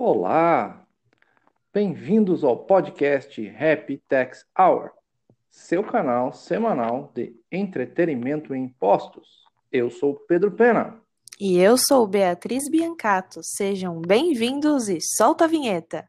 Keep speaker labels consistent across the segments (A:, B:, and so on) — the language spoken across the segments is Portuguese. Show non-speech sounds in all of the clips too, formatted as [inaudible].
A: Olá! Bem-vindos ao podcast Happy Tax Hour, seu canal semanal de entretenimento em impostos. Eu sou Pedro Pena.
B: E eu sou Beatriz Biancato. Sejam bem-vindos e solta a vinheta!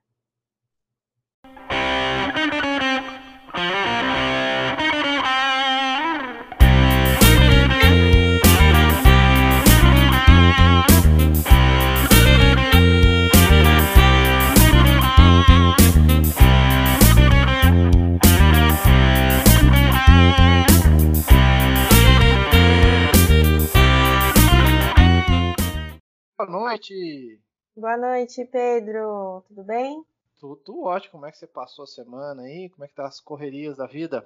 C: Boa noite!
B: Boa noite, Pedro. Tudo bem?
C: Tudo ótimo. Como é que você passou a semana aí? Como é que tá as correrias da vida?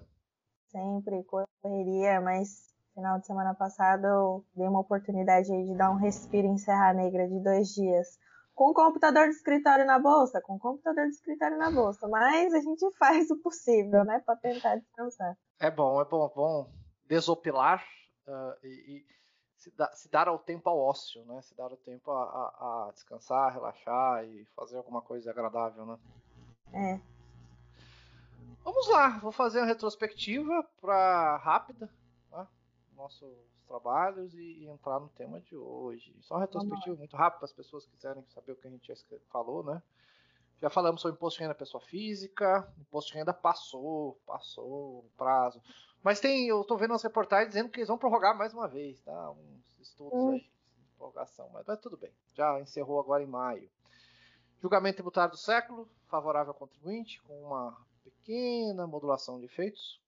B: Sempre correria, mas final de semana passado eu dei uma oportunidade aí de dar um respiro em Serra Negra de dois dias. Com o computador de escritório na bolsa, com o computador de escritório na bolsa, mas a gente [laughs] faz o possível, né, para tentar descansar.
C: É bom, é bom, é bom desopilar uh, e, e se, da, se, dar ao tempo ao ócio, né? Se dar o tempo a, a, a, descansar, relaxar e fazer alguma coisa agradável, né?
B: É.
C: Vamos lá, vou fazer uma retrospectiva para rápida, né? nossos trabalhos e, e, entrar no tema de hoje. Só uma retrospectiva muito rápida para as pessoas que quiserem saber o que a gente já falou, né? Já falamos sobre imposto de renda pessoa física, imposto de renda passou, passou o prazo. Mas tem, eu estou vendo umas reportagens dizendo que eles vão prorrogar mais uma vez, tá? Uns estudos hum. aí prorrogação, mas, mas tudo bem. Já encerrou agora em maio. Julgamento tributário do século, favorável ao contribuinte, com uma pequena modulação de efeitos.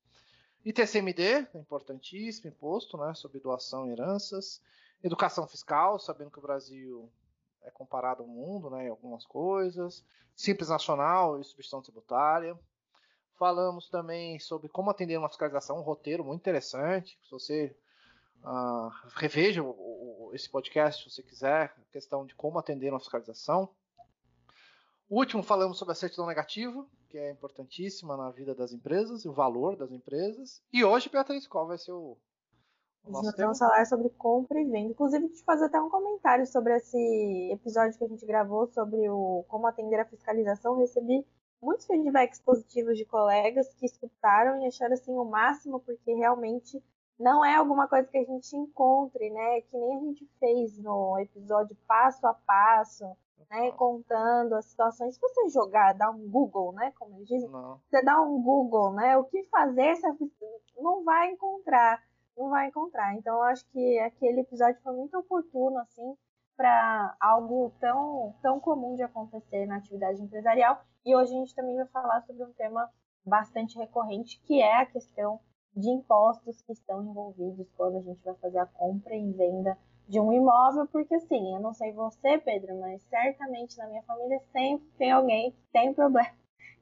C: ITCMD, importantíssimo imposto, né, sobre doação e heranças. Educação fiscal, sabendo que o Brasil é comparado ao mundo, né, em algumas coisas. Simples nacional e substituição tributária. Falamos também sobre como atender uma fiscalização, um roteiro muito interessante. Se você uh, reveja o, o, esse podcast, se você quiser, a questão de como atender uma fiscalização. O último falamos sobre a certidão negativa, que é importantíssima na vida das empresas e o valor das empresas. E hoje, Beatriz, qual vai ser o
B: nosso vamos falar sobre compra e venda. Inclusive, te fazer até um comentário sobre esse episódio que a gente gravou sobre o como atender a fiscalização. Recebi muitos feedbacks positivos de colegas que escutaram e acharam assim o máximo, porque realmente não é alguma coisa que a gente encontre, né? Que nem a gente fez no episódio passo a passo, né? Contando as situações. Se você jogar, dar um Google, né? Como eles dizem, não. você dá um Google, né? O que fazer, você não vai encontrar. Não vai encontrar. Então, eu acho que aquele episódio foi muito oportuno, assim, para algo tão, tão comum de acontecer na atividade empresarial e hoje a gente também vai falar sobre um tema bastante recorrente, que é a questão de impostos que estão envolvidos quando a gente vai fazer a compra e venda de um imóvel, porque assim, eu não sei você, Pedro, mas certamente na minha família sempre tem alguém que tem problema.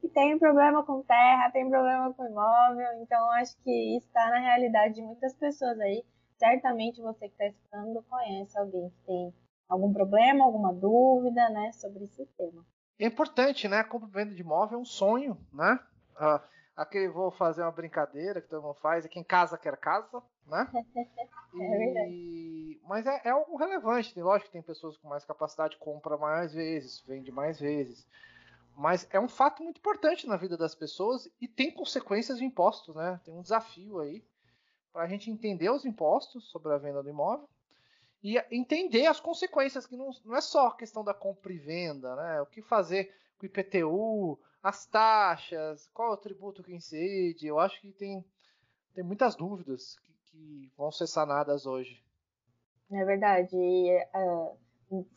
B: Que tem problema com terra, tem problema com imóvel, então acho que está na realidade de muitas pessoas aí. Certamente você que está escutando conhece alguém que tem algum problema, alguma dúvida, né, sobre esse tema
C: é importante, né? A compra e venda de imóvel é um sonho, né? Uh, aqui vou fazer uma brincadeira que todo mundo faz, é quem casa quer casa, né? [laughs]
B: é verdade.
C: Mas é, é, algo relevante, tem, lógico que tem pessoas com mais capacidade compra mais vezes, vende mais vezes. Mas é um fato muito importante na vida das pessoas e tem consequências de impostos, né? Tem um desafio aí para a gente entender os impostos sobre a venda do imóvel e entender as consequências, que não, não é só a questão da compra e venda, né? O que fazer com o IPTU, as taxas, qual é o tributo que incide. Eu acho que tem, tem muitas dúvidas que, que vão ser sanadas hoje.
B: É verdade. E, uh,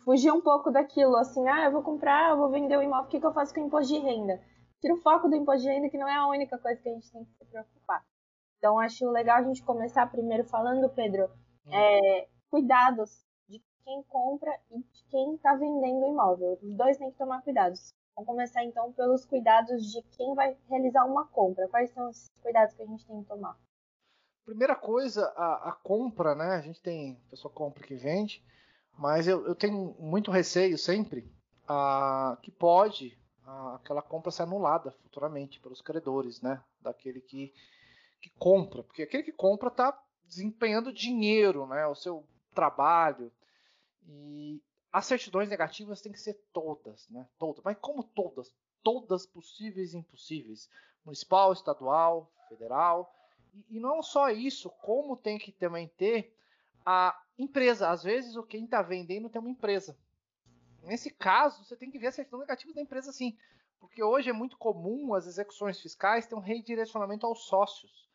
B: fugir um pouco daquilo, assim, ah, eu vou comprar, eu vou vender o imóvel, o que, que eu faço com o imposto de renda? Tira o foco do imposto de renda, que não é a única coisa que a gente tem que se preocupar. Então, acho legal a gente começar primeiro falando, Pedro, é, cuidados de quem compra e de quem está vendendo o imóvel. Os dois têm que tomar cuidados. Vamos começar então pelos cuidados de quem vai realizar uma compra. Quais são esses cuidados que a gente tem que tomar?
C: Primeira coisa, a, a compra, né? A gente tem pessoa compra que vende, mas eu, eu tenho muito receio sempre que pode aquela compra ser anulada futuramente pelos credores, né? Daquele que, que compra, porque aquele que compra está desempenhando dinheiro, né? O seu trabalho. E as certidões negativas têm que ser todas, né? Todas. Mas como todas? Todas possíveis e impossíveis. Municipal, estadual, federal. E, e não só isso, como tem que também ter a empresa. Às vezes, o quem está vendendo tem uma empresa. Nesse caso, você tem que ver a certidão negativa da empresa sim. Porque hoje é muito comum as execuções fiscais ter um redirecionamento aos sócios.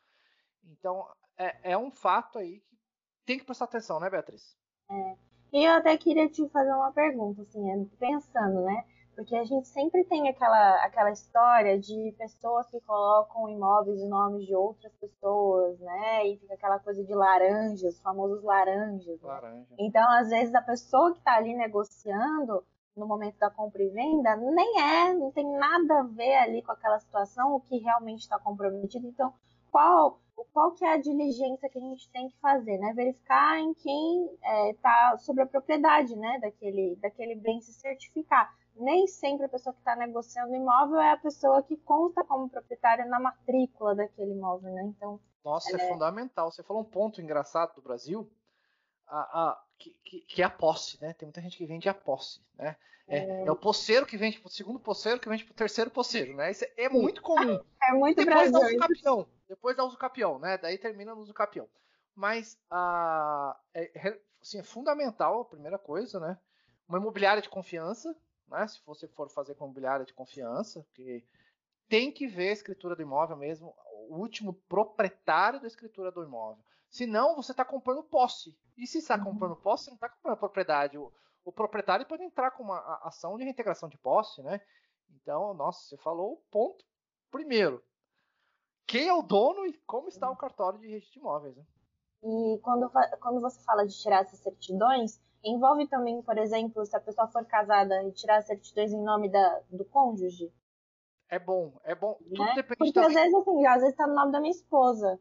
C: Então, é, é um fato aí que tem que prestar atenção, né, Beatriz?
B: É. E eu até queria te fazer uma pergunta, assim, é, pensando, né? Porque a gente sempre tem aquela, aquela história de pessoas que colocam imóveis em nomes de outras pessoas, né? E fica aquela coisa de laranjas, os famosos laranjas. Né? Laranja. Então, às vezes, a pessoa que está ali negociando no momento da compra e venda nem é, não tem nada a ver ali com aquela situação, o que realmente está comprometido. Então, qual qual que é a diligência que a gente tem que fazer, né? Verificar em quem está é, sobre a propriedade, né? Daquele, daquele bem se certificar. Nem sempre a pessoa que está negociando o imóvel é a pessoa que consta como proprietária na matrícula daquele imóvel, né? Então.
C: Nossa, é, é fundamental. Você falou um ponto engraçado do Brasil. A, a, que, que, que, é a posse, né? Tem muita gente que vende a posse, né? É, é, é o poceiro que vende para o segundo poceiro que vende para o terceiro poceiro, né? Isso é, muito comum. [laughs]
B: É muito Depois
C: Brasil. Dá capião, depois dá né? Daí termina no uso capião. Mas a, é, assim, é fundamental, a primeira coisa, né? Uma imobiliária de confiança, né? Se você for fazer com imobiliária de confiança, porque tem que ver a escritura do imóvel mesmo, o último proprietário da escritura do imóvel. Senão, você está comprando posse. E se está uhum. comprando posse, você não está comprando propriedade. O, o, proprietário pode entrar com uma ação de reintegração de posse, né? Então, nossa, você falou o ponto primeiro. Quem é o dono e como está o cartório de registro de imóveis, né?
B: E quando, quando você fala de tirar essas certidões, envolve também, por exemplo, se a pessoa for casada e tirar certidões em nome da, do cônjuge?
C: É bom, é bom.
B: Tudo né? depende Porque às vezes, assim, às vezes tá no nome da minha esposa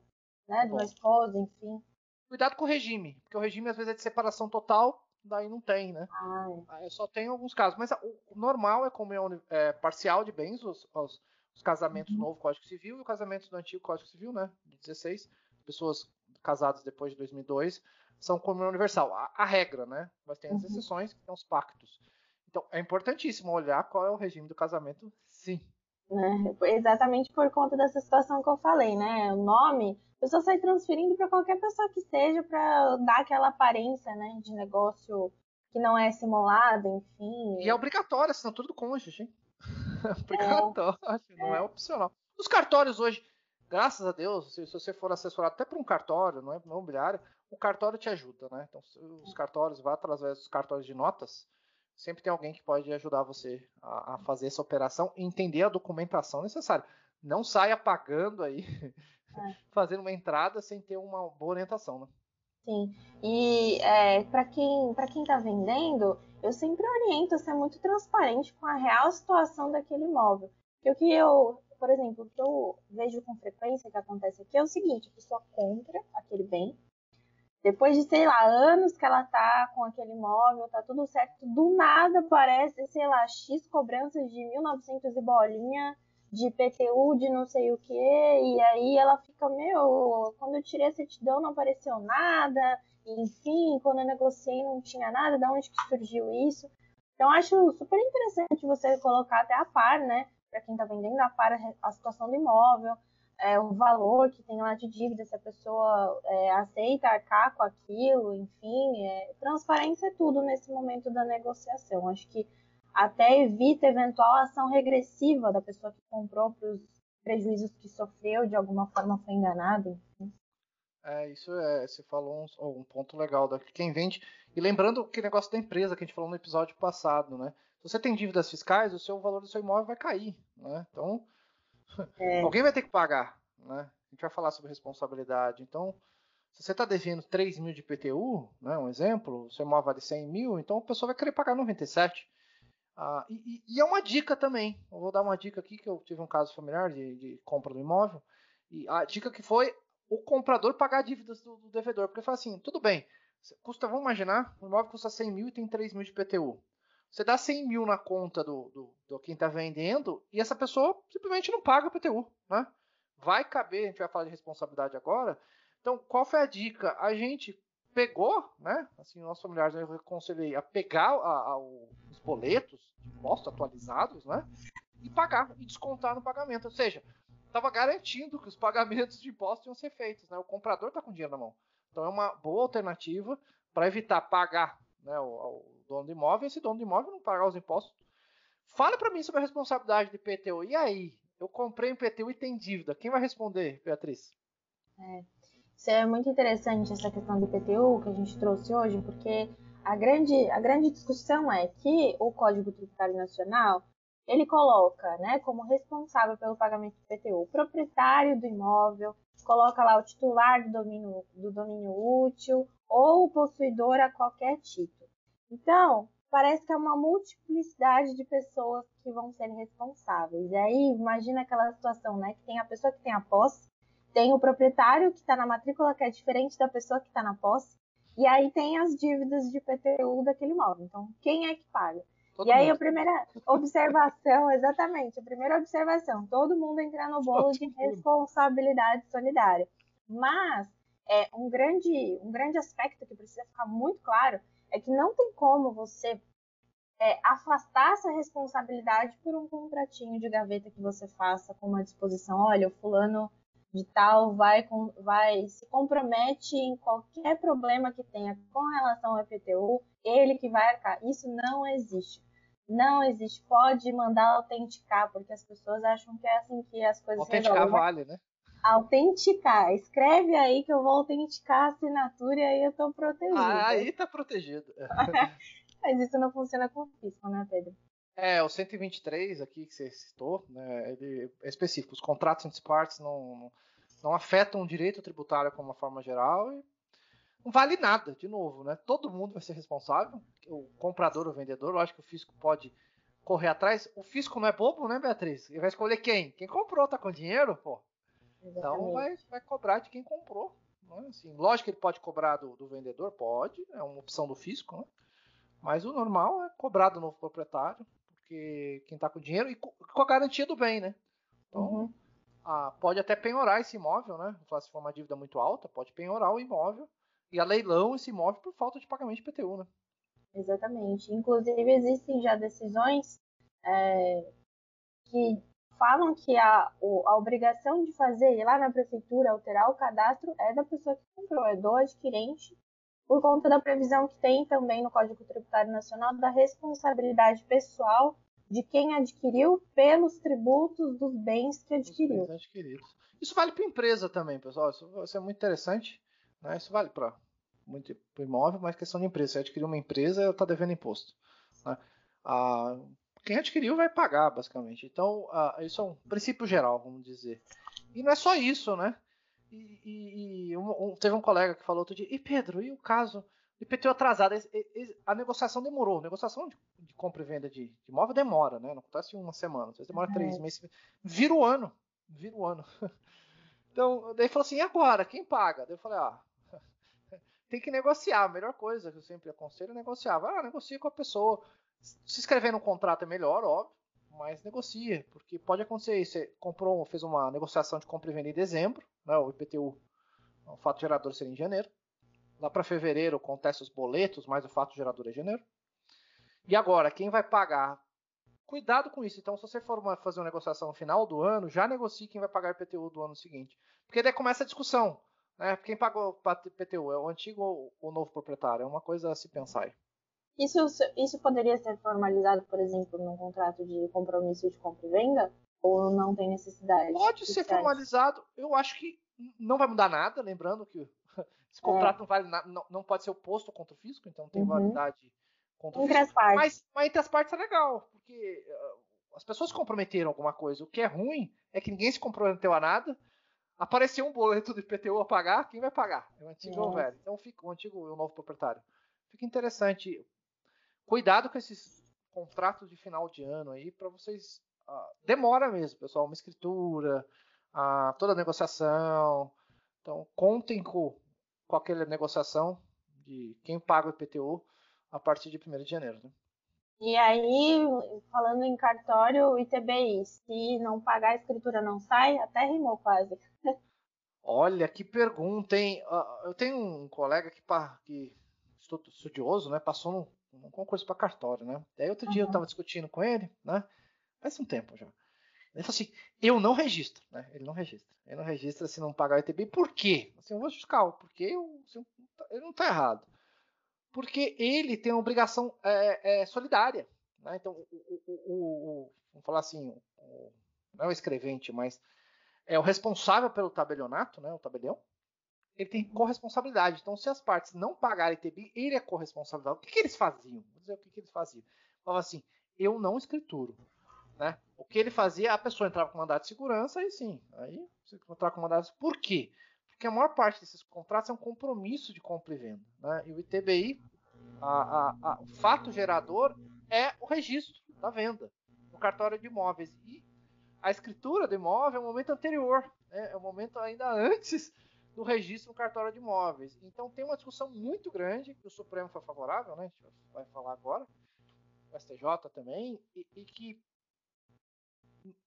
B: né? De uma esposa, enfim.
C: Cuidado com o regime, porque o regime às vezes é de separação total, daí não tem, né? Ah. Só tem alguns casos, mas o normal é comunhão é, parcial de bens, os, os, os casamentos uhum. do novo Código Civil e o casamento do antigo Código Civil, né? De 16, pessoas casadas depois de 2002 são comunhão universal. A, a regra, né? Mas tem as uhum. exceções, que tem os pactos. Então é importantíssimo olhar qual é o regime do casamento, sim.
B: Né? Exatamente por conta dessa situação que eu falei, né? O nome a pessoa sai transferindo para qualquer pessoa que seja para dar aquela aparência, né, de negócio que não é simulado, enfim.
C: E é obrigatório a assinatura do cônjuge, hein? [laughs] É obrigatório, é. não é opcional. Os cartórios hoje, graças a Deus, se, se você for assessorado até por um cartório, não é imobiliário, o cartório te ajuda, né? Então, os cartórios, vá através dos cartórios de notas, sempre tem alguém que pode ajudar você a, a fazer essa operação e entender a documentação necessária. Não saia pagando aí é. [laughs] fazendo uma entrada sem ter uma boa orientação, né?
B: Sim. E é, para quem para quem está vendendo, eu sempre oriento a ser muito transparente com a real situação daquele imóvel. Porque o que eu, por exemplo, o que eu vejo com frequência que acontece aqui é o seguinte: a pessoa compra aquele bem, depois de, sei lá, anos que ela tá com aquele imóvel, tá tudo certo, do nada aparece, sei lá, X cobranças de 1900 e bolinha de PTU de não sei o que, e aí ela fica, meu, quando eu tirei a certidão não apareceu nada, enfim, quando eu negociei não tinha nada, da onde que surgiu isso? Então acho super interessante você colocar até a par, né, para quem está vendendo a par a situação do imóvel, é, o valor que tem lá de dívida, se a pessoa é, aceita arcar com aquilo, enfim, é, transparência é tudo nesse momento da negociação. Acho que até evita eventual ação regressiva da pessoa que comprou para os prejuízos que sofreu, de alguma forma foi enganado, enfim.
C: É, isso é, você falou um, um ponto legal da quem vende. E lembrando que negócio da empresa que a gente falou no episódio passado, né? Se você tem dívidas fiscais, o seu valor do seu imóvel vai cair, né? Então, é. alguém vai ter que pagar, né? A gente vai falar sobre responsabilidade. Então, se você está devendo 3 mil de PTU, né, um exemplo, seu imóvel vale 100 mil, então a pessoa vai querer pagar 97. Ah, e, e, é uma dica também. Eu vou dar uma dica aqui que eu tive um caso familiar de, de compra do imóvel. E a dica que foi o comprador pagar dívidas do, do devedor. Porque fala assim, tudo bem, custa, vamos imaginar, o imóvel custa 100 mil e tem 3 mil de PTU. Você dá 100 mil na conta do, do, do quem está vendendo e essa pessoa simplesmente não paga PTU. Né? Vai caber, a gente vai falar de responsabilidade agora. Então, qual foi a dica? A gente pegou, né? Assim, nossos familiares eu aconselhei a pegar a, a, os boletos de imposto atualizados, né? E pagar, e descontar no pagamento. Ou seja, estava garantindo que os pagamentos de impostos iam ser feitos, né? O comprador está com dinheiro na mão. Então é uma boa alternativa para evitar pagar né, o, o, dono do imóvel, esse dono do imóvel não pagar os impostos. Fala para mim sobre a responsabilidade de PTU. E aí? Eu comprei um PTU e tem dívida. Quem vai responder, Beatriz?
B: É. Isso é muito interessante essa questão do IPTU que a gente trouxe hoje, porque a grande, a grande discussão é que o Código Tributário Nacional ele coloca né, como responsável pelo pagamento do IPTU o proprietário do imóvel, coloca lá o titular do domínio, do domínio útil ou o possuidor a qualquer título. Então, parece que é uma multiplicidade de pessoas que vão ser responsáveis. E aí, imagina aquela situação, né, que tem a pessoa que tem a posse, tem o proprietário que está na matrícula, que é diferente da pessoa que está na posse. E aí tem as dívidas de PTU daquele imóvel. Então, quem é que paga? Todo e aí mundo. a primeira observação, [laughs] exatamente, a primeira observação, todo mundo entra no bolo de responsabilidade solidária. Mas é, um, grande, um grande aspecto que precisa ficar muito claro é que não tem como você é, afastar essa responsabilidade por um contratinho de gaveta que você faça com uma disposição, olha, o fulano de tal vai, vai se compromete em qualquer problema que tenha com relação ao IPTU, ele que vai arcar. Isso não existe. Não existe. Pode mandar autenticar, porque as pessoas acham que é assim que as coisas
C: Autenticar resolvem. vale, né?
B: Autenticar. Escreve aí que eu vou autenticar a assinatura e aí eu tô protegido.
C: Ah, aí tá protegido. [laughs] [laughs]
B: Mas isso não funciona com fisco, né, Pedro?
C: É, o 123 aqui que você citou, né, ele é específico. Os contratos entre partes não, não, afetam o direito tributário como uma forma geral e não vale nada, de novo, né? Todo mundo vai ser responsável, o comprador o vendedor. Lógico que o fisco pode correr atrás. O fisco não é bobo, né, Beatriz? Ele vai escolher quem? Quem comprou tá com dinheiro, pô. Então vai, vai cobrar de quem comprou. Né? Assim, lógico que ele pode cobrar do, do vendedor, pode, é uma opção do fisco, né? Mas o normal é cobrar do novo proprietário porque quem está com dinheiro e com a garantia do bem, né? Então, uhum. a, pode até penhorar esse imóvel, né? Se for uma dívida muito alta, pode penhorar o imóvel e a leilão esse imóvel por falta de pagamento de PTU, né?
B: Exatamente. Inclusive, existem já decisões é, que falam que a, a obrigação de fazer, ir lá na prefeitura, alterar o cadastro, é da pessoa que comprou, é do adquirente, por conta da previsão que tem também no Código Tributário Nacional da responsabilidade pessoal de quem adquiriu pelos tributos dos bens que adquiriu. Bens
C: adquiridos. Isso vale para empresa também, pessoal. Isso, isso, é muito interessante. Né? Isso vale para muito imóvel, mas questão de empresa. Se adquiriu uma empresa, está devendo imposto. Né? Ah, quem adquiriu vai pagar, basicamente. Então, ah, isso é um princípio geral, vamos dizer. E não é só isso, né? E, e, e um, um, teve um colega que falou outro dia, e Pedro, e o caso de IPTU atrasado? A negociação demorou. A negociação de, de compra e venda de, de, imóvel demora, né? Não acontece uma semana, às vezes demora uhum. três meses. Vira o ano. Vira o ano. [laughs] Então, daí falou assim, e agora? Quem paga? Daí eu falei, ah, [laughs] tem que negociar. A melhor coisa que eu sempre aconselho é negociar. Vai lá, negocia com a pessoa. Se inscrever no contrato é melhor, óbvio, mas negocia, porque pode acontecer. Você comprou, fez uma negociação de compra e venda em dezembro, né, o IPTU, o fato gerador seria em janeiro. Lá para fevereiro acontece os boletos, mas o fato gerador é janeiro. E agora, quem vai pagar? Cuidado com isso. Então, se você for fazer uma negociação no final do ano, já negocie quem vai pagar o IPTU do ano seguinte. Porque daí começa a discussão. Né? Quem pagou o IPTU? É o antigo ou o novo proprietário? É uma coisa a se pensar aí.
B: Isso, isso poderia ser formalizado, por exemplo, num contrato de compromisso de compra e venda? Ou não tem necessidade?
C: Pode ser formalizado. Eu acho que não vai mudar nada, lembrando que [laughs] esse contrato é. não, vale, não, não, pode ser oposto contra o fisco, então tem uhum. validade contra
B: entre o fisco. As partes.
C: Mas, mas entre as partes é legal, porque uh, as pessoas comprometeram alguma coisa. O que é ruim é que ninguém se comprometeu a nada. Apareceu um boleto do IPTU a pagar, quem vai pagar? É o antigo ou o velho? Então fica o antigo e o novo proprietário. Fica interessante. Cuidado com esses contratos de final de ano aí, para vocês demora mesmo, pessoal, uma escritura, toda a negociação. Então, contem com, com aquela negociação de quem paga o IPTU a partir de 1 de janeiro. Né?
B: E aí, falando em cartório, o ITBI, se não pagar a escritura não sai, até rimou quase.
C: Olha, que pergunta, hein? Eu tenho um colega que, que estudioso, né? Passou num concurso para cartório, né? Daí outro uhum. dia eu estava discutindo com ele, né? Faz um tempo já. Ele falou assim: eu não registro, né? Ele não registra. Ele não registra se não pagar o ITB. Por quê? Assim, eu vou justificar, porque eu, assim, ele não está errado. Porque ele tem uma obrigação é, é, solidária. Né? Então, o, o, o, o, vamos falar assim, não é o escrevente, mas é o responsável pelo tabelionato, né, o tabelião, ele tem corresponsabilidade. Então, se as partes não pagarem TBI, ele é corresponsável. O que, que eles faziam? Vou dizer o que, que eles faziam. Falava assim, eu não escrituro. Né? O que ele fazia, a pessoa entrava com mandato de segurança, aí sim. Aí você entrava com mandato. Por quê? Porque a maior parte desses contratos é um compromisso de compra e venda. Né? E o ITBI, a, a, a, o fato gerador é o registro da venda no cartório de imóveis. E a escritura do imóvel é o momento anterior, né? é o momento ainda antes do registro no cartório de imóveis. Então tem uma discussão muito grande, que o Supremo foi favorável, né? a gente vai falar agora, o STJ também, e, e que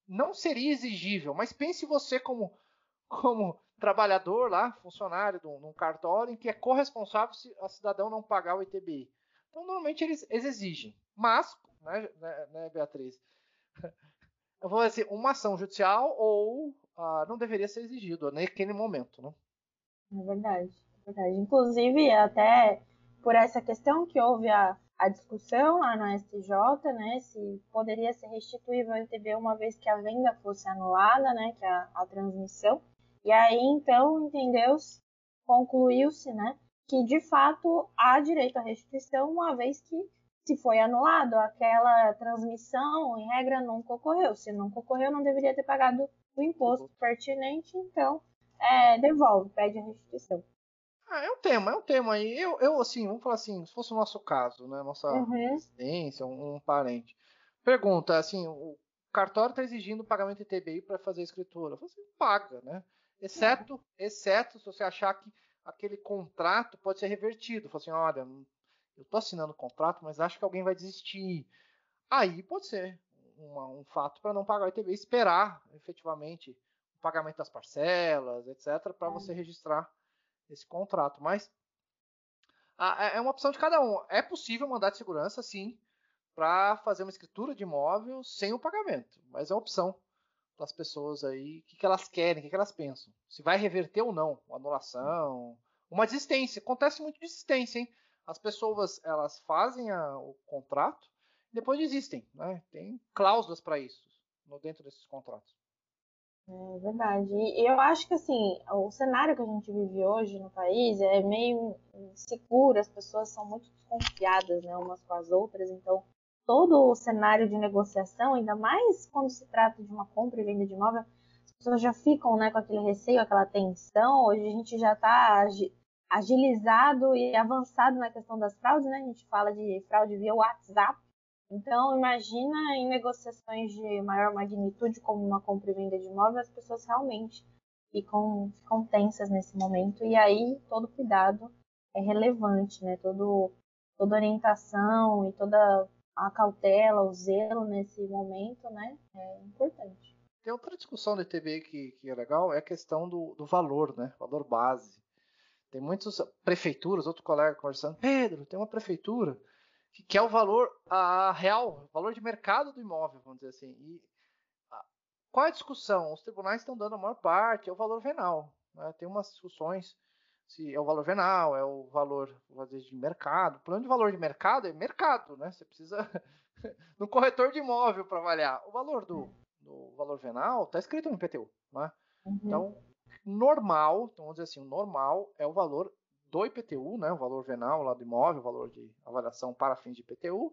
C: não seria exigível, mas pense você como, como trabalhador lá, funcionário de um, cartório, em que é corresponsável se a cidadão não pagar o ITBI. Então, normalmente eles, eles exigem. Mas, né, né, né Beatriz? [laughs] eu vou dizer, uma ação judicial ou ah, não deveria ser exigido naquele momento, né?
B: É verdade, é verdade. Inclusive, até por essa questão que houve a, a discussão lá no STJ, né, se poderia ser restituível o ITB uma vez que a venda fosse anulada, né, que a, a transmissão. E aí, então, entendeu-se, concluiu-se, né, que de fato há direito à restituição uma vez que se foi anulado, aquela transmissão, em regra, nunca ocorreu. Se nunca ocorreu, não deveria ter pagado o imposto pertinente, então é, devolve, pede a restituição.
C: Ah, é um tema, é um tema aí. Eu, eu assim, vamos falar assim, se fosse o nosso caso, né? Nossa uhum. residência, um, um, parente. Pergunta, assim, o cartório está exigindo pagamento de TBI para fazer a escritura. Você paga, né? Exceto, exceto se você achar que aquele contrato pode ser revertido. Fala assim, olha, eu estou assinando o contrato, mas acho que alguém vai desistir. Aí pode ser uma, um fato para não pagar o ITB, esperar efetivamente pagamento das parcelas, etc., para é. você registrar esse contrato. Mas a, é uma opção de cada um. É possível mandar de segurança, sim, para fazer uma escritura de imóvel sem o pagamento, mas é uma opção para as pessoas aí, o que, que elas querem, o que, que elas pensam. Se vai reverter ou não, uma anulação, uma desistência. Acontece muito desistência, hein? as pessoas elas fazem a, o contrato e depois desistem. Né? Tem cláusulas para isso no, dentro desses contratos.
B: É verdade. E eu acho que assim, o cenário que a gente vive hoje no país é meio inseguro, as pessoas são muito desconfiadas né, umas com as outras, então todo o cenário de negociação, ainda mais quando se trata de uma compra e venda de imóvel, as pessoas já ficam né, com aquele receio, aquela tensão. Hoje a gente já está agilizado e avançado na questão das fraudes, né? A gente fala de fraude via WhatsApp. Então, imagina em negociações de maior magnitude, como uma compra e venda de imóvel, as pessoas realmente ficam, ficam tensas nesse momento. E aí, todo cuidado é relevante, né? Todo, toda orientação e toda a cautela, o zelo nesse momento, né? É importante.
C: Tem outra discussão do ETB que, que é legal, é a questão do, do valor, né? Valor base. Tem muitas prefeituras, outro colega conversando, Pedro, tem uma prefeitura que quer o valor a real, o valor de mercado do imóvel, vamos dizer assim. E a, qual é a discussão? Os tribunais estão dando a maior parte, é o valor venal. Né? Tem umas discussões se é o valor venal, é o valor vezes, de mercado. O plano de valor de mercado é mercado, né? Você precisa [laughs] no corretor de imóvel para avaliar. O valor do, do valor venal está escrito no IPTU, né? Uhum. Então normal, então vamos dizer assim, o normal é o valor do IPTU, né, o valor venal lá do imóvel, o valor de avaliação para fins de IPTU,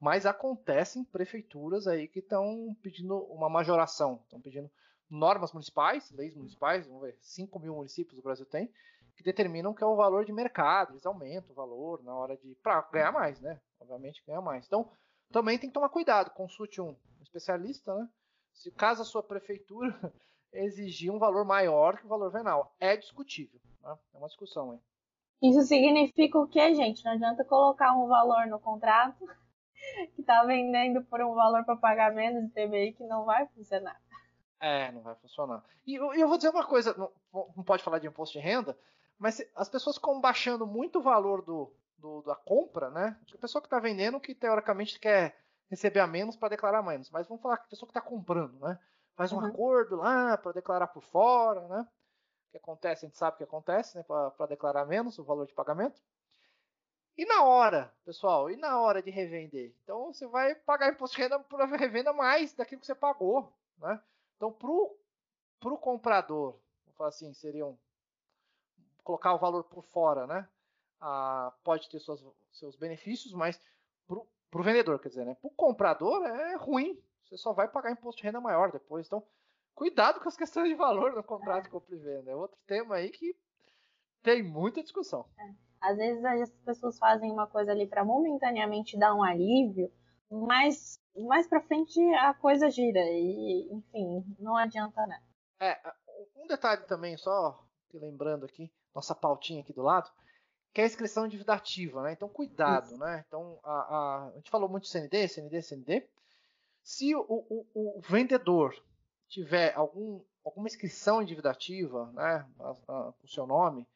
C: mas acontecem prefeituras aí que estão pedindo uma majoração, estão pedindo normas municipais, leis municipais, vamos ver, 5 mil municípios o Brasil tem, que determinam que é o valor de mercado, eles aumentam o valor na hora de. para ganhar mais, né? Obviamente ganhar mais. Então, também tem que tomar cuidado, consulte um especialista, né? Se caso a sua prefeitura [laughs] exigir um valor maior que o valor venal. É discutível. Né? É uma discussão, hein?
B: Isso significa o que, gente? Não adianta colocar um valor no contrato [laughs] que está vendendo por um valor para pagar menos de TBI que não vai funcionar.
C: É, não vai funcionar. E eu, eu vou dizer uma coisa, não, não, pode falar de imposto de renda, mas as pessoas ficam baixando muito o valor do, do da compra, né? A pessoa que está vendendo, que teoricamente quer receber a menos para declarar menos, mas vamos falar que a pessoa que está comprando, né? Faz um uhum. acordo lá para declarar por fora, né? O que acontece, a gente sabe o que acontece, né? Para declarar menos o valor de pagamento. E na hora, pessoal, e na hora de revender? Então você vai pagar imposto de renda por revenda mais daquilo que você pagou, né? Então pro, pro comprador, vamos falar assim, seriam colocar o valor por fora, né? Ah, pode ter suas, seus benefícios, mas pro, pro vendedor, quer dizer, né? Pro comprador é ruim. Você só vai pagar imposto de renda maior depois. Então, cuidado com as questões de valor no contrato de compra e venda. É outro tema aí que tem muita discussão.
B: É. Às vezes as pessoas fazem uma coisa ali para momentaneamente dar um alívio, mas mais para frente a coisa gira e, enfim, não adianta nada.
C: É, um detalhe também, só lembrando aqui, nossa pautinha aqui do lado, que é a inscrição endividativa, né? Então, cuidado, Isso. né? Então, a, a, a, gente falou muito de CND, CND, CND. Se o, o, o vendedor tiver algum, alguma inscrição endividativa, né, com seu nome,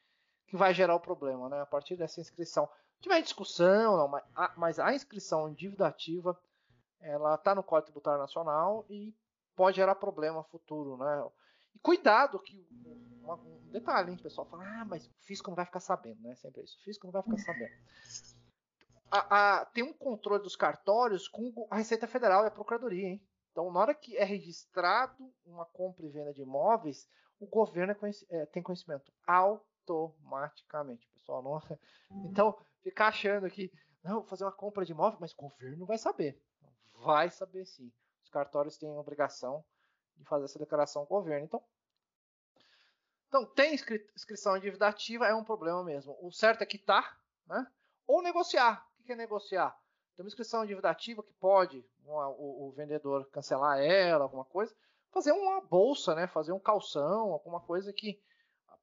C: que vai gerar o problema, né? A partir dessa inscrição. Se tiver discussão, não, mas, a, mas a inscrição em dívida ativa, ela está no Código Tributário Nacional e pode gerar problema futuro, né? E cuidado que um, um detalhe, hein? O pessoal fala, ah, mas o fisco não vai ficar sabendo, né? Sempre isso. O fisco não vai ficar sabendo. A, a, tem um controle dos cartórios com a Receita Federal e a Procuradoria, hein? Então, na hora que é registrado uma compra e venda de imóveis, o governo é, é, tem conhecimento automaticamente, pessoal. Não... Uhum. Então, ficar achando que não, vou fazer uma compra de imóvel, mas o governo vai saber. Vai saber sim. Os cartórios têm a obrigação de fazer essa declaração ao governo. Então, então tem inscrição em dívida ativa, é um problema mesmo. O certo é quitar, né? Ou negociar. O que é negociar? Tem uma inscrição em dívida ativa que pode uma, o, o, vendedor cancelar ela, alguma coisa, fazer uma bolsa, né? Fazer um calção, alguma coisa que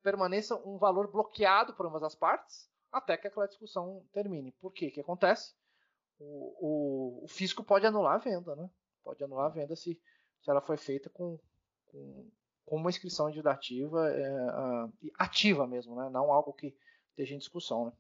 C: permaneça um valor bloqueado por ambas as partes até que aquela discussão termine. Por quê? O que acontece? O, o, o, fisco pode anular a venda, né? Pode anular a venda se, se ela foi feita com, com, com uma inscrição de ativa, é, ativa mesmo, né? Não algo que esteja em discussão, né?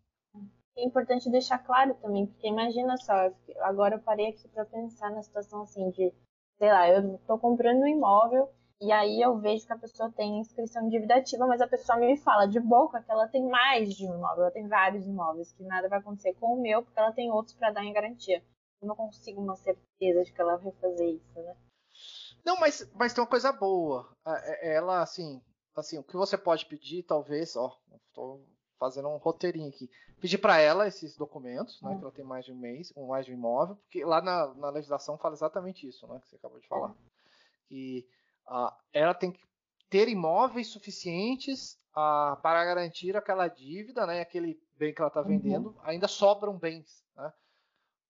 B: É importante deixar claro também, porque imagina só, agora eu parei aqui para pensar na situação assim de, sei lá, eu estou comprando um imóvel e aí eu vejo que a pessoa tem inscrição de dívida ativa, mas a pessoa me fala de boca que ela tem mais de um imóvel, ela tem vários imóveis, que nada vai acontecer com o meu, porque ela tem outros para dar em garantia. Eu não consigo uma certeza de que ela vai fazer isso, né?
C: Não, mas, mas tem uma coisa boa. É, é, ela, assim, assim, o que você pode pedir, talvez, ó, estou fazendo um roteirinho aqui. Pedir para ela esses documentos, né, que ela tem mais de um mês, um mais de um imóvel, porque lá na, na legislação fala exatamente isso, né, que você acabou de falar. Que uh, ela tem que ter imóveis suficientes uh, para garantir aquela dívida, né, aquele bem que ela está vendendo, uhum. ainda sobram bens. Né?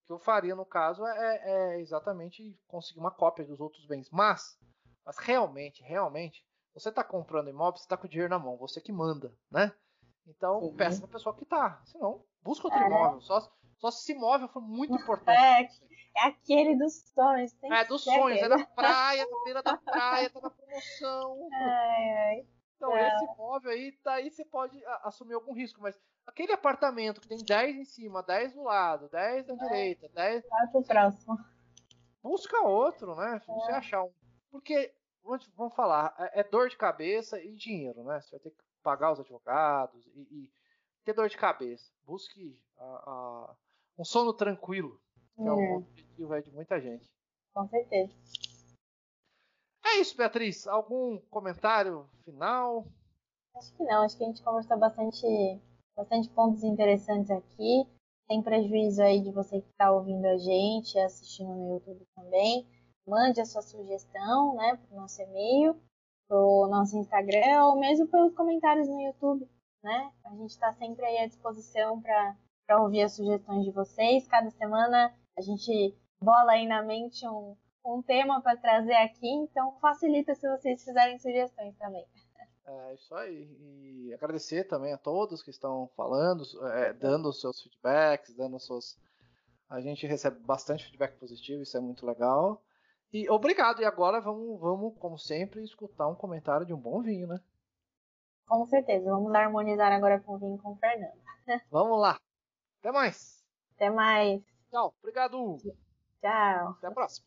C: O que eu faria no caso é, é, exatamente conseguir uma cópia dos outros bens. Mas, mas realmente, realmente, você está comprando imóvel, você está com o dinheiro na mão, você que manda, né? Então, uhum. peça para pessoa quitar. Senão, busca outro é. imóvel. Só, só se esse imóvel for muito importante.
B: É, é aquele dos sonhos. Tem
C: é dos sonhos, é na [laughs] praia, na beira da praia, tá na promoção.
B: Ai, ai.
C: Então, é. esse imóvel aí, daí você pode assumir algum risco, mas aquele apartamento que tem 10 em cima, 10 do lado, 10 na é. direita, 10.
B: Vai pro próximo.
C: Busca outro, né? Se você é. achar um. Porque, vamos falar, é, é dor de cabeça e dinheiro, né? Você vai ter que pagar os advogados e, e ter dor de cabeça. Busque a, a, um sono tranquilo que é, é o objetivo de muita gente.
B: Com certeza.
C: É isso, Beatriz. Algum comentário final?
B: Acho que não. Acho que a gente conversou bastante, bastante pontos interessantes aqui. Tem prejuízo aí de você que está ouvindo a gente, assistindo no YouTube também. Mande a sua sugestão, né, para o nosso e-mail, para o nosso Instagram ou mesmo pelos comentários no YouTube, né? A gente está sempre aí à disposição para ouvir as sugestões de vocês. Cada semana a gente bola aí na mente um, um tema para trazer aqui, então facilita se vocês fizerem sugestões também.
C: É isso aí. E agradecer também a todos que estão falando, é, dando os seus feedbacks, dando suas. A gente recebe bastante feedback positivo, isso é muito legal. E obrigado. E agora vamos, vamos, como sempre, escutar um comentário de um bom vinho, né?
B: Com certeza. Vamos harmonizar agora com o vinho com o Fernando. [laughs]
C: vamos lá. Até mais.
B: Até mais.
C: Tchau. Obrigado.
B: Tchau.
C: Até a próxima.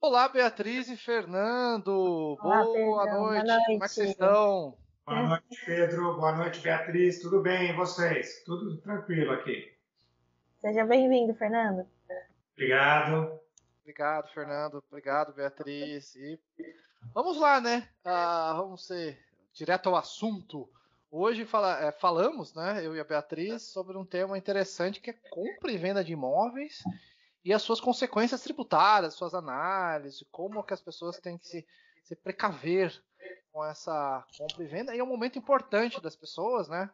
C: Olá, Beatriz e Fernando.
B: Olá,
C: Boa,
B: Pedro.
C: noite.
B: Boa
C: Como é que
B: noite.
C: vocês estão?
D: Boa noite, Pedro. Boa noite, Beatriz. Tudo bem? E vocês? Tudo tranquilo aqui.
B: Seja bem-vindo, Fernando.
D: Obrigado.
C: Obrigado, Fernando. Obrigado, Beatriz. E vamos lá, né? Ah, vamos ser direto ao assunto. Hoje fala- é, falamos, né, eu e a Beatriz, sobre um tema interessante que é compra e venda de imóveis e as suas consequências tributárias, suas análises, como que as pessoas têm que se, se precaver com essa compra e venda. E é um momento importante das pessoas, né?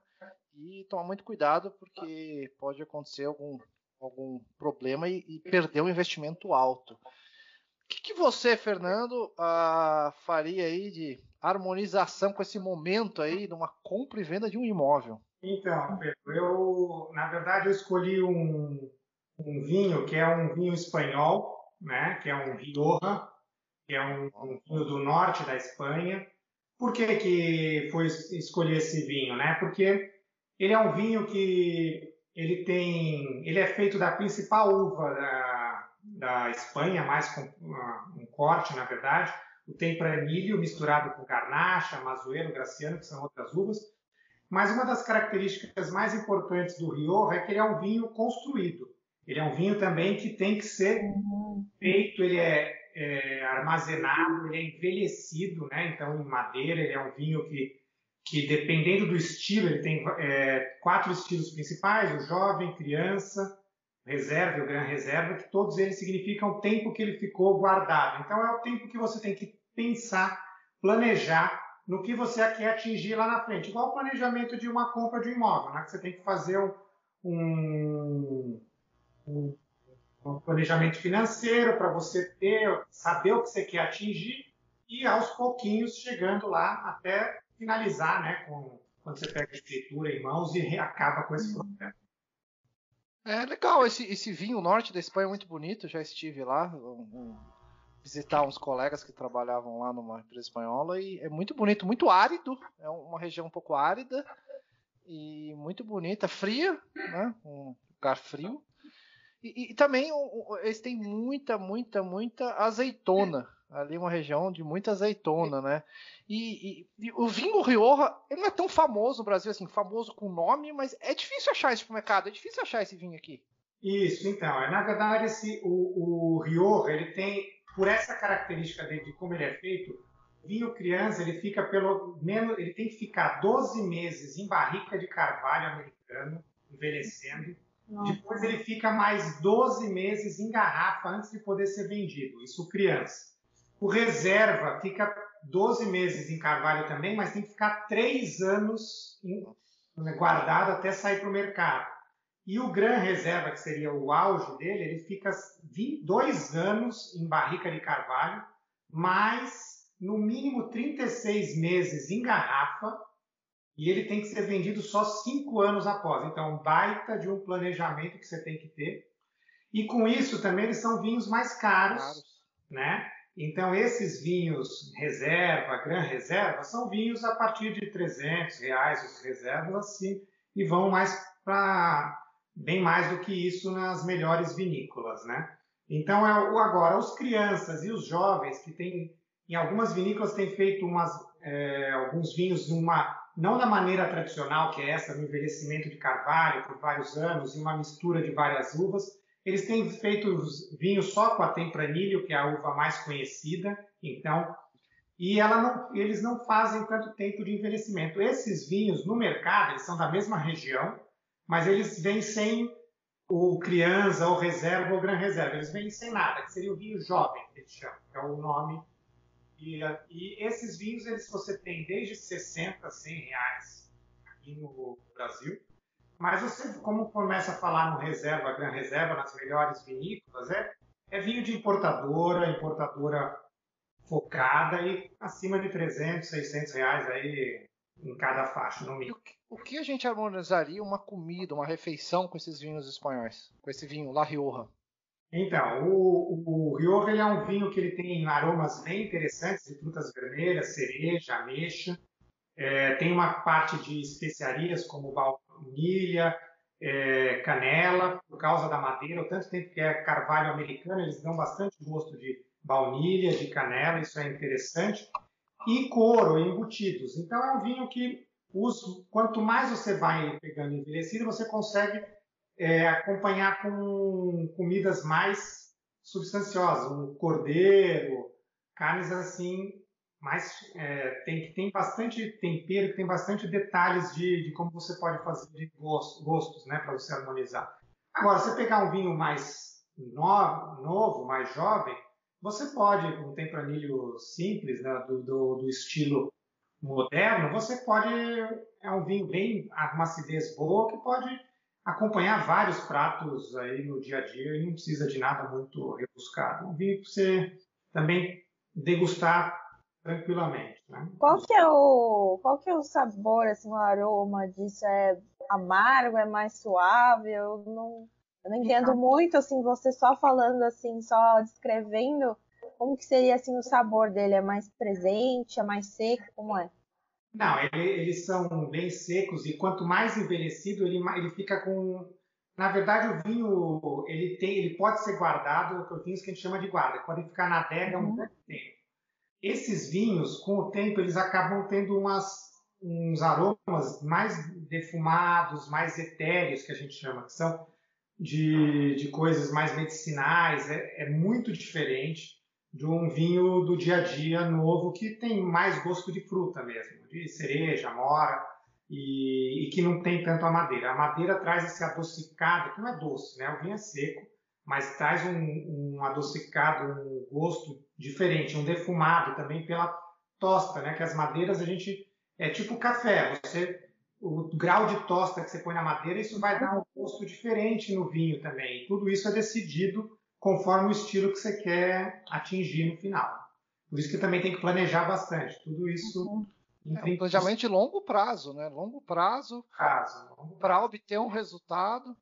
C: E tomar muito cuidado porque pode acontecer algum, algum problema e, e perder um investimento alto. O que, que você, Fernando, ah, faria aí de harmonização com esse momento aí de uma compra e venda de um imóvel?
D: Então, Pedro, eu, na verdade, eu escolhi um, um vinho que é um vinho espanhol, né? Que é um Rioja, que é um, um vinho do norte da Espanha. Por que que foi es- escolher esse vinho, né? Porque ele é um vinho que ele tem, ele é feito da principal uva da, da Espanha, mais com um corte, na verdade, o Tempranillo misturado com Garnacha, Mazuelo, Graciano, que são outras uvas. Mas uma das características mais importantes do Rioja é que ele é um vinho construído. Ele é um vinho também que tem que ser feito, ele é, é armazenado, ele é envelhecido, né? Então, em madeira, ele é um vinho que, que dependendo do estilo, ele tem é, quatro estilos principais: o jovem, criança, reserva e o gran reserva, que todos eles significam o tempo que ele ficou guardado. Então, é o tempo que você tem que pensar, planejar no que você quer atingir lá na frente. Igual o planejamento de uma compra de um imóvel, né? Que você tem que fazer um, um, um planejamento financeiro para você ter, saber o que você quer atingir e aos pouquinhos chegando lá até finalizar, né? Com, quando você pega a escritura em mãos e acaba com esse processo.
C: É legal, esse, esse vinho norte da Espanha é muito bonito, já estive lá, um- um- visitar uns colegas que trabalhavam lá numa empresa espanhola e é muito bonito, muito árido, é uma região um pouco árida e muito bonita, fria, né? Um lugar frio. E, e também o- eles têm muita, muita, muita azeitona. Ali uma região de muita azeitona, né? E, e- e o vinho Rioja, ele não é tão famoso no Brasil, assim, famoso com nome, mas é difícil achar esse mercado, é difícil achar esse vinho aqui.
D: Isso, então, é, na verdade esse, o, o Rioja, ele tem, por essa característica dele, de como ele é feito, o vinho criança, ele fica pelo menos, ele tem que ficar 12 meses em barrica de carvalho americano, envelhecendo,
B: Nossa.
D: depois ele fica mais 12 meses em garrafa antes de poder ser vendido, isso criança. O reserva fica 12 meses em carvalho também, mas tem que ficar 3 anos em- guardado até sair para o mercado. E o Gran Reserva, que seria o auge dele, ele fica 20 dois anos em barrica de carvalho, mais no mínimo 36 meses em garrafa, e ele tem que ser vendido só 5 anos após. Então, um baita de um planejamento que você tem que ter. E com isso também eles são vinhos mais caros,
C: Caros.
D: né? Então, esses vinhos reserva, gran reserva, são vinhos a partir de 300 reais os reservas, assim, e vão mais para bem mais do que isso nas melhores vinícolas, né? Então, é, agora, os crianças e os jovens que têm, em algumas vinícolas, têm feito umas, é, alguns vinhos numa, não da maneira tradicional, que é essa, no envelhecimento de carvalho por vários anos, e uma mistura de várias uvas, eles têm feito os vinhos só com a Tempranillo, que é a uva mais conhecida, então, e não, eles não fazem tanto tempo de envelhecimento. Esses vinhos no mercado, eles são da mesma região, mas eles vêm sem o criança, ou reserva, ou gran reserva. Eles vêm sem nada, que seria o vinho jovem, que eles chamam, que é o nome. E, e esses vinhos, eles você tem desde 60, 100 reais aqui no Brasil. Mas você, como começa a falar no reserva, gran reserva, nas melhores vinícolas, é, é vinho de importadora, importadora focada e acima de 300, 600 reais aí em cada faixa, no mínimo.
C: o que, o a gente harmonizaria uma comida, uma refeição com esses vinhos espanhóis? Com esse vinho La Rioja?
D: Então, o, o Rioja ele é um vinho que ele tem aromas bem interessantes de frutas vermelhas, cereja, ameixa. É, tem uma parte de especiarias como baunilha, é, canela, por causa da madeira. O tanto tempo que é carvalho americano, eles dão bastante gosto de baunilha, de canela, isso é interessante. E couro, embutidos. Então é um vinho que, os, quanto mais você vai pegando envelhecido, você consegue é, acompanhar com comidas mais substanciosas, um cordeiro, carnes assim, mais é, tem que tem bastante tempero, tem bastante detalhes de, de como você pode fazer de gostos, gostos né, para você harmonizar. Agora, você pegar um vinho mais novo, novo, mais jovem, você pode, um tempranilho simples, né, do, do, do estilo moderno, você pode é um vinho bem uma acidez boa que pode acompanhar vários pratos aí no dia a dia e não precisa de nada muito rebuscado. Um vinho para você também degustar tranquilamente. Né?
B: Qual que é o qual que é o sabor, assim, o aroma disso? É amargo, é mais suave? Eu não, eu não entendo muito, assim, você só falando assim, só descrevendo como que seria assim o sabor dele? É mais presente, é mais seco, como é?
D: Não, ele, eles são bem secos e quanto mais envelhecido ele, ele fica com. Na verdade, o vinho ele tem, ele pode ser guardado, vinhos que a gente chama de guarda, podem ficar na adega uhum. um pouco tempo. Esses vinhos, com o tempo, eles acabam tendo umas, uns aromas mais defumados, mais etéreos, que a gente chama, que são de, de coisas mais medicinais, é, é muito diferente de um vinho do dia a dia novo que tem mais gosto de fruta mesmo, de cereja, mora, e, e, que não tem tanto a madeira. A madeira traz esse adocicado, que não é doce, né? O vinho é seco, mas traz um, um adocicado, um gosto diferente, um defumado também pela tosta, né? Que as madeiras a gente é tipo café, você o grau de tosta que você põe na madeira, isso vai dar um gosto diferente no vinho também. Tudo isso é decidido conforme o estilo que você quer atingir no final. Por isso que também tem que planejar bastante. Tudo isso.
C: Uhum. É um planejamento de longo prazo, né? Longo prazo, prazo para obter um resultado.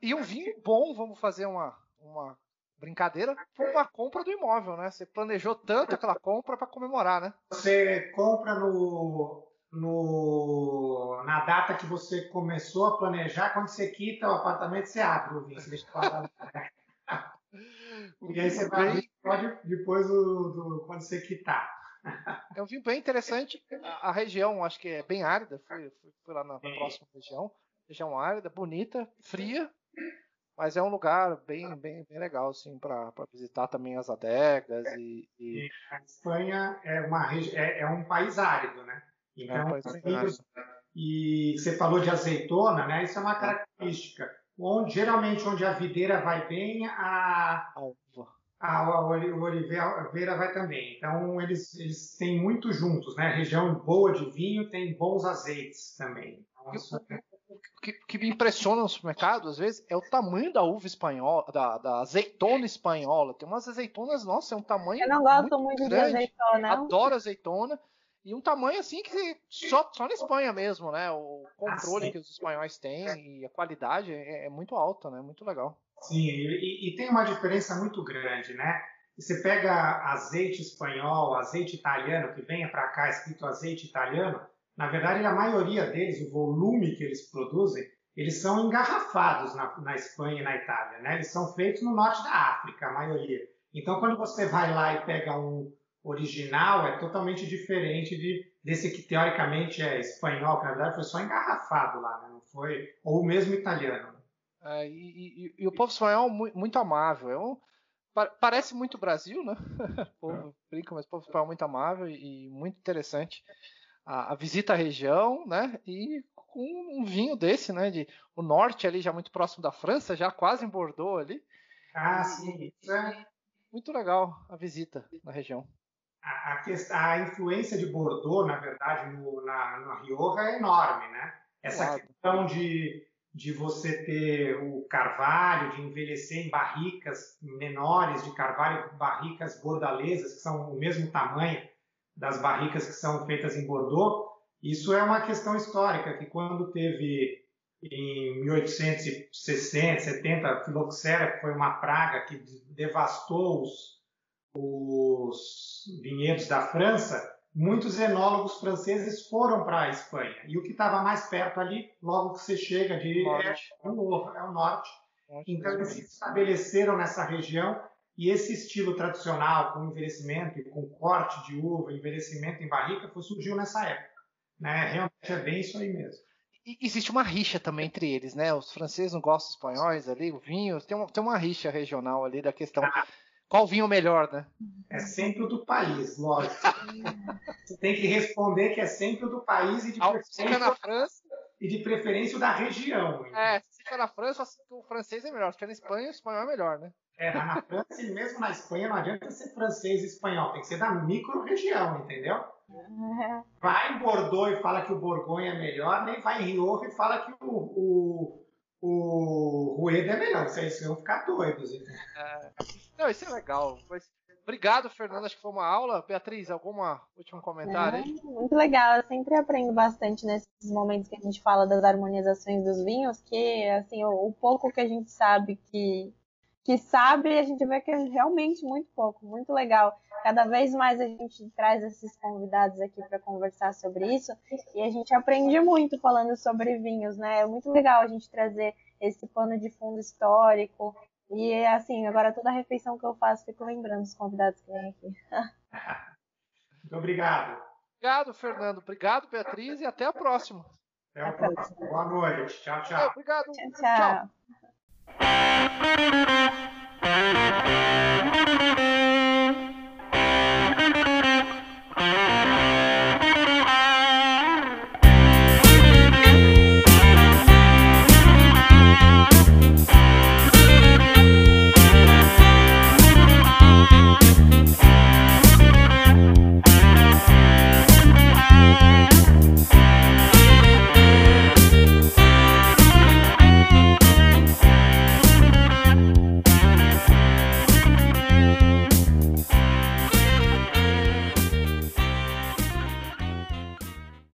C: E um vinho bom, vamos fazer uma, uma brincadeira, foi uma compra do imóvel, né? Você planejou tanto aquela compra para comemorar, né?
D: Você compra no, no, na data que você começou a planejar, quando você quita o apartamento, você abre o vinho. Você deixa [laughs] e aí você vai pode depois do, do, quando você quitar.
C: É um vinho bem interessante. A, a, região, acho que é bem árida. Fui, fui, fui lá na, na próxima região. Região árida, bonita, fria, mas é um lugar bem, bem, bem legal, assim, para visitar também as adegas e, e...
D: A Espanha é uma é, é um país árido, né?
C: Então, é um país árido.
D: e você falou de azeitona, né? Isso é uma característica onde geralmente onde a videira vai bem, a, a, a oliveira vai também. Então eles, eles têm muito juntos, né? região boa de vinho tem bons azeites também. Então,
C: o que, que, me impressiona no supermercado, às vezes, é o tamanho da uva espanhola, da, da azeitona espanhola. Tem umas azeitonas, nossa, é um tamanho.
B: Eu não gosto muito, muito de azeitona.
C: Adoro azeitona. E um tamanho assim que só, só na Espanha mesmo, né? O controle ah, que os espanhóis têm e a qualidade é, é muito alta, né? Muito legal.
D: Sim, e, e, tem uma diferença muito grande, né? Você pega azeite espanhol, azeite italiano, que venha para cá escrito azeite italiano, na verdade a maioria deles, o volume que eles produzem, eles são engarrafados na, na Espanha e na Itália, né? Eles são feitos no norte da África, a maioria. Então, quando você vai lá e pega um, original é totalmente diferente de, desse que teoricamente é espanhol, que na verdade foi só engarrafado lá, né? não foi, ou mesmo italiano.
C: É, e, e, e, o povo espanhol é muito amável, é um, parece muito Brasil, né? [laughs] o povo brinca, mas o povo espanhol é muito amável e, muito interessante. A, a, visita à região, né? E com um vinho desse, né? De, o norte ali já muito próximo da França, já quase em Bordeaux ali.
D: Ah, sim. É...
C: Muito legal a visita na região
D: a, a, a, influência de Bordeaux, na verdade, no, na, Rioja é enorme, né? Essa claro. questão de, de você ter o carvalho, de envelhecer em barricas menores de carvalho, barricas bordalesas, que são o mesmo tamanho das barricas que são feitas em Bordeaux, isso é uma questão histórica, que quando teve em 1860, 70, filoxera, que foi uma praga que devastou os, os vinhedos da França, muitos enólogos franceses foram para a Espanha. E o que estava mais perto ali, logo que você chega de norte. É, é, o, é o norte. Então eles se estabeleceram nessa região e esse estilo tradicional, com envelhecimento e com corte de uva, envelhecimento em barrica, foi, surgiu nessa época. Né? Realmente é bem isso aí mesmo.
C: E existe uma rixa também entre eles, né? Os franceses não gostam dos espanhóis ali, o vinho, tem uma, tem uma rixa regional ali da questão. Ah, qual vinho melhor, né?
D: É sempre o do país, lógico. Você tem que responder que é sempre o do país e de
C: preferência. na França.
D: E de preferência o da região.
C: É, se fica na França, o francês é melhor. Se fica na Espanha, o espanhol é melhor, né?
D: É, na França e mesmo na Espanha não adianta ser francês e espanhol, tem que ser da micro-região, entendeu? Vai em Bordeaux e fala que o Borgonha é melhor, nem vai em Rioja e fala que o, o, o Rueda é melhor. Vocês vão ficar doidos.
C: É. Não, isso é legal. Mas, obrigado, Fernanda. Acho que foi uma aula. Beatriz, algum último comentário aí?
B: É, muito legal. Eu sempre aprendo bastante nesses momentos que a gente fala das harmonizações dos vinhos, que assim, o, o pouco que a gente sabe que que sabe, a gente vê que é realmente muito pouco, muito legal. Cada vez mais a gente traz esses convidados aqui para conversar sobre isso e a gente aprende muito falando sobre vinhos, né? É muito legal a gente trazer esse pano de fundo histórico. E assim, agora toda a refeição que eu faço, fico lembrando dos convidados que vêm aqui.
D: Muito obrigado.
C: Obrigado, Fernando. Obrigado, Beatriz, e até a próxima.
D: Até a próxima. Boa noite. Tchau, tchau.
C: Obrigado.
B: tchau. tchau. tchau.